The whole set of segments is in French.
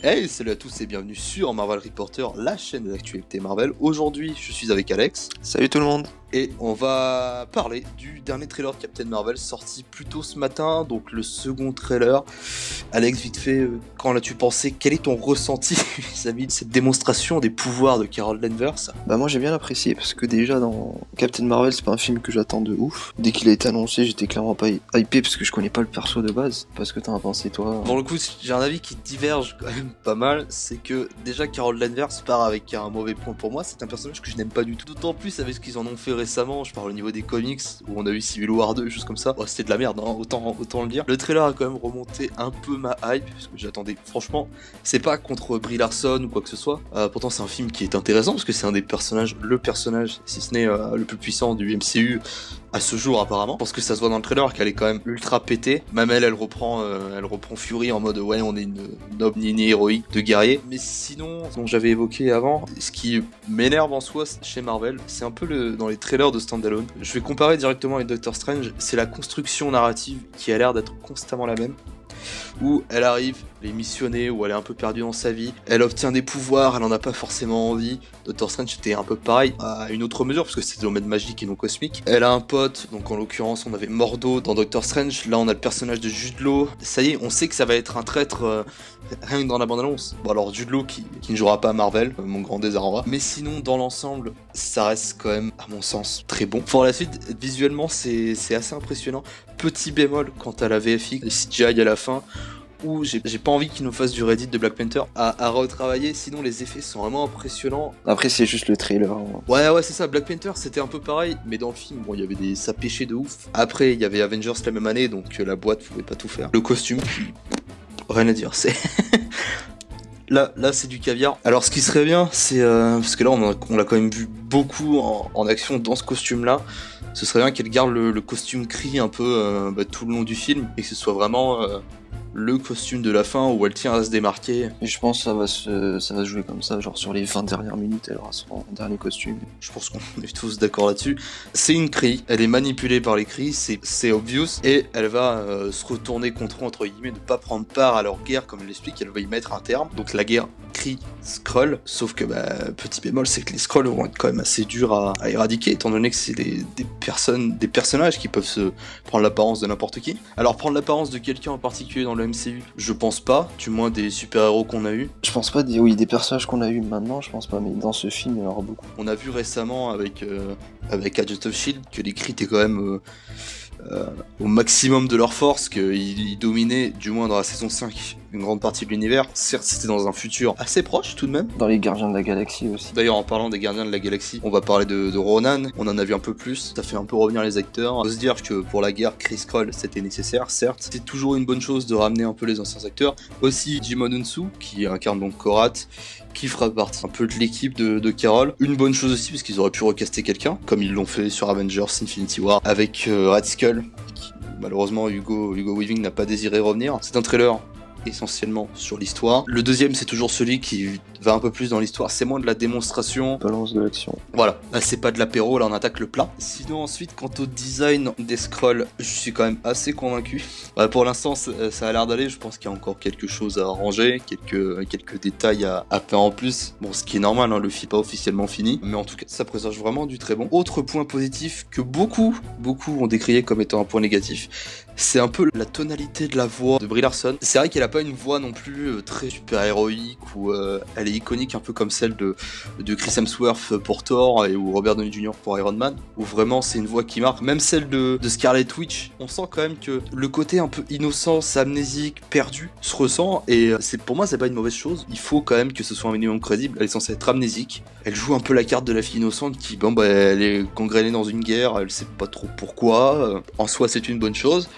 Hey, salut à tous et bienvenue sur Marvel Reporter, la chaîne de l'actualité Marvel. Aujourd'hui, je suis avec Alex. Salut tout le monde Et on va parler du dernier trailer de Captain Marvel sorti plus tôt ce matin, donc le second trailer. Alex, vite fait, euh, quand l'as-tu pensé? Quel est ton ressenti vis-à-vis de cette démonstration des pouvoirs de Carol Danvers? Bah moi j'ai bien apprécié parce que déjà dans Captain Marvel c'est pas un film que j'attends de ouf. Dès qu'il a été annoncé j'étais clairement pas hypé parce que je connais pas le perso de base. Parce que t'en as pensé toi Pour le coup, j'ai un avis qui diverge quand même pas mal. C'est que déjà Carol Danvers part avec un mauvais point pour moi. C'est un personnage que je n'aime pas du tout. D'autant plus avec ce qu'ils en ont fait récemment. Je parle au niveau des comics où on a eu Civil War 2, choses comme ça. Oh, C'était de la merde, hein, autant, le dire. Le trailer a quand même remonté un peu ma hype parce que j'attendais. Franchement, c'est pas contre Brie Larson ou quoi que ce soit. Euh, pourtant, c'est un film qui est intéressant parce que c'est un des personnages, le personnage, si ce n'est euh, le plus puissant du MCU à ce jour apparemment parce que ça se voit dans le trailer qu'elle est quand même ultra pétée même elle reprend euh, elle reprend Fury en mode ouais on est une lignée héroïque de guerrier mais sinon ce dont j'avais évoqué avant ce qui m'énerve en soi chez Marvel c'est un peu le dans les de standalone. Je vais comparer directement avec Doctor Strange. C'est la construction narrative qui a l'air d'être constamment la même où elle arrive, elle est missionnée, où elle est un peu perdue dans sa vie, elle obtient des pouvoirs, elle en a pas forcément envie. Doctor Strange c'était un peu pareil, à une autre mesure, parce que c'est domaine magique et non cosmique. Elle a un pote, donc en l'occurrence on avait Mordo dans Doctor Strange, là on a le personnage de Jude Law. Ça y est, on sait que ça va être un traître euh, rien que dans la bande-annonce. Bon alors Jude qui, ne jouera pas à Marvel, euh, mon grand désarroi. Mais sinon dans l'ensemble, ça reste quand même, à mon sens, très bon. Pour la suite, visuellement c'est assez impressionnant. Petit bémol quant à la VFX, le CGI à la fin, où j'ai pas envie qu'ils nous fassent du Reddit de Black Panther à, à, retravailler, sinon les effets sont vraiment impressionnants. Après, c'est juste le trailer. Hein. Ouais, ouais, c'est ça. Black Panther, c'était un peu pareil, mais dans le film, bon, il y avait des ça pêchait de ouf. Après, il y avait Avengers la même année, donc euh, la boîte pouvait pas tout faire. Le costume, qui... rien à dire, c'est. Là, là c'est du caviar. Alors, ce qui serait bien, c'est. Euh, parce que là, on, l'a quand même vu beaucoup en, action dans ce costume-là. Ce serait bien qu'elle garde le, le, costume cri un peu euh, bah, tout le long du film et que ce soit vraiment euh, le costume de la fin où elle tient à se démarquer. Et je pense que ça va se, ça va se jouer comme ça, genre sur les 20 dernières minutes, elle aura son dernier costume. Je pense qu'on est tous d'accord là-dessus. C'est une cri, elle est manipulée par les cris, c'est obvious, et elle va euh, se retourner contre eux, entre guillemets, ne pas prendre part à leur guerre, comme elle l'explique, elle va y mettre un terme. Donc la guerre cri scroll, sauf que bah, petit bémol, c'est que les scrolls vont être quand même assez durs à, à éradiquer, étant donné que c'est des, des, personnes, des personnages qui peuvent se prendre l'apparence de n'importe qui. Alors prendre l'apparence de quelqu'un en particulier dans le MCU Je pense pas, du moins des super-héros qu'on a eu. Je pense pas, des, oui, des personnages qu'on a eu maintenant, je pense pas, mais dans ce film, il y en aura beaucoup. On a vu récemment avec, euh, avec Agent of Shield que les cris étaient quand même euh, euh, au maximum de leur force, qu'ils dominaient, du moins dans la saison 5, une grande partie de l'univers. Certes, c'était dans un futur assez proche tout de même. Dans les Gardiens de la Galaxie aussi. D'ailleurs, en parlant des Gardiens de la Galaxie, on va parler de, de, Ronan. On en a vu un peu plus. Ça fait un peu revenir les acteurs. On peut se dire que pour la guerre, Chris Kroll, c'était nécessaire, certes. C'est toujours une bonne chose de ramener un peu les anciens acteurs. Aussi, Jimon Unsu, qui incarne donc Korat, qui fera partie un peu de l'équipe de, de, Carol. Une bonne chose aussi, parce qu'ils auraient pu recaster quelqu'un, comme ils l'ont fait sur Avengers Infinity War, avec euh, Red Skull, qui malheureusement Hugo, Hugo Weaving n'a pas désiré revenir. C'est un trailer essentiellement sur l'histoire. Le deuxième, c'est toujours celui qui va un peu plus dans l'histoire. C'est moins de la démonstration. Balance de l'action. Voilà. Là, c'est pas de l'apéro, là, on attaque le plat. Sinon, ensuite, quant au design des scrolls, je suis quand même assez convaincu. Bah, pour l'instant, ça, a l'air d'aller. Je pense qu'il y a encore quelque chose à arranger, quelques, quelques détails à, à faire en plus. Bon, ce qui est normal, hein, le film pas officiellement fini. Mais en tout cas, ça présage vraiment du très bon. Autre point positif que beaucoup, beaucoup ont décrié comme étant un point négatif, c'est un peu la tonalité de la voix de Brie Larson. C'est vrai qu'elle a pas une voix non plus euh, très super héroïque ou euh, elle est iconique un peu comme celle de, de Chris Hemsworth pour Thor et ou Robert Downey Jr. pour Iron Man où vraiment c'est une voix qui marque. Même celle de, de Scarlet Witch on sent quand même que le côté un peu innocent amnésique perdu se ressent et c'est pour moi c'est pas une mauvaise chose. Il faut quand même que ce soit un minimum crédible. Elle est censée être amnésique. Elle joue un peu la carte de la fille innocente qui bon bah elle est gangrénée dans une guerre elle sait pas trop pourquoi. En soi c'est une bonne chose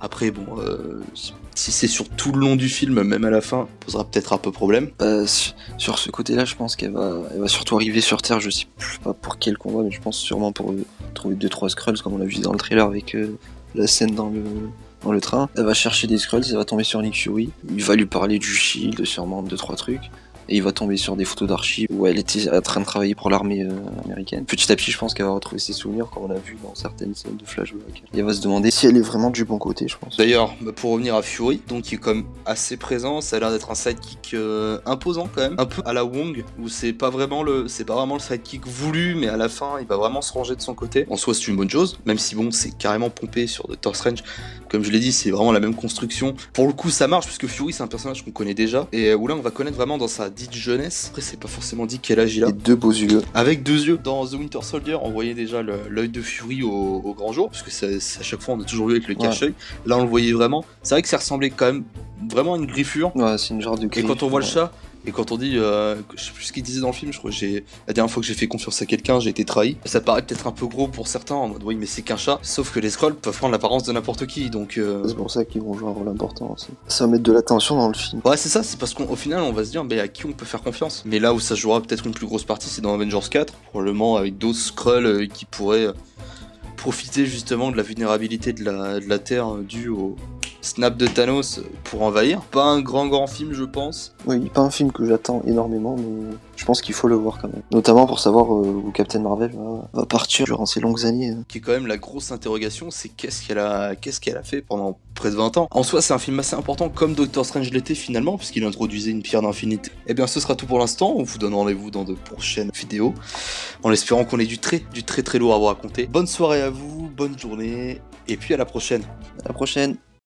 après, bon, euh, si c'est sur tout le long du film, même à la fin, posera peut-être un peu problème. Euh, sur ce côté-là, je pense qu'elle va, surtout arriver sur Terre. Je sais pas pour quel combat, mais je pense sûrement pour euh, trouver 2-3 Skrulls, comme on l'a vu dans le trailer avec euh, la scène dans le, dans le train. Elle va chercher des Skrulls, elle va tomber sur Nick Fury. Il va lui parler du Shield, sûrement 2-3 trucs. Et il va tomber sur des photos d'archives où elle était en train de travailler pour l'armée euh, américaine. Petit à petit, je pense qu'elle va retrouver ses souvenirs, comme on a vu dans certaines scènes de flashback. Et elle va se demander si elle est vraiment du bon côté, je pense. D'ailleurs, bah, pour revenir à Fury, donc il est quand même assez présent, ça a l'air d'être un sidekick euh, imposant quand même, un peu à la Wong, où c'est pas vraiment le, c'est pas vraiment le sidekick voulu, mais à la fin, il va vraiment se ranger de son côté. En soi, c'est une bonne chose, même si bon, c'est carrément pompé sur Doctor Strange. Comme je l'ai dit, c'est vraiment la même construction. Pour le coup, ça marche puisque Fury, c'est un personnage qu'on connaît déjà, et où là, on va connaître vraiment dans sa dite jeunesse. Après, c'est pas forcément dit quel âge il a. Et deux beaux yeux. Avec deux yeux. Dans The Winter Soldier, on voyait déjà l'œil de Fury au, au grand jour, parce que c'est- à chaque fois on a toujours vu avec le Ouais. cache-œil. Là, on le voyait vraiment. C'est vrai que ça ressemblait quand même vraiment à une griffure. Ouais, c'est une genre de Et griffe, quand on voit le chat, et quand on dit, euh, je sais plus ce qu'il disait dans le film, je crois que j'ai la dernière fois que j'ai fait confiance à quelqu'un, j'ai été trahi. Ça paraît peut-être un peu gros pour certains, en mode oui, mais c'est qu'un chat. Sauf que les scrolls peuvent prendre l'apparence de n'importe qui, donc. euh, C'est pour ça qu'ils vont jouer un rôle important aussi. Ça va mettre de l'attention dans le film. Ouais, c'est ça, c'est parce qu'au final, on va se dire, mais à qui on peut faire confiance? Mais là où ça jouera peut-être une plus grosse partie, c'est dans Avengers 4, probablement avec d'autres Skrulls euh, qui pourraient euh, profiter justement de la vulnérabilité de la, de la Terre euh, due au snap de Thanos pour envahir. Pas un grand grand film, je pense. Oui, pas un film que j'attends énormément, mais je pense qu'il faut le voir quand même. Notamment pour savoir euh, où Captain Marvel va, partir durant ces longues années. hein. qui est quand même la grosse interrogation, c'est qu'est-ce qu'elle a, qu'est-ce qu'elle a fait pendant près de 20 ans? En soi, c'est un film assez important, comme Doctor Strange l'était finalement, puisqu'il introduisait une pierre d'infinité. Et bien, ce sera tout pour l'instant. On vous donne rendez-vous dans de prochaines vidéos, en espérant qu'on ait du très, du très très lourd à vous raconter. Bonne soirée à vous, bonne journée, et puis à la prochaine. À la prochaine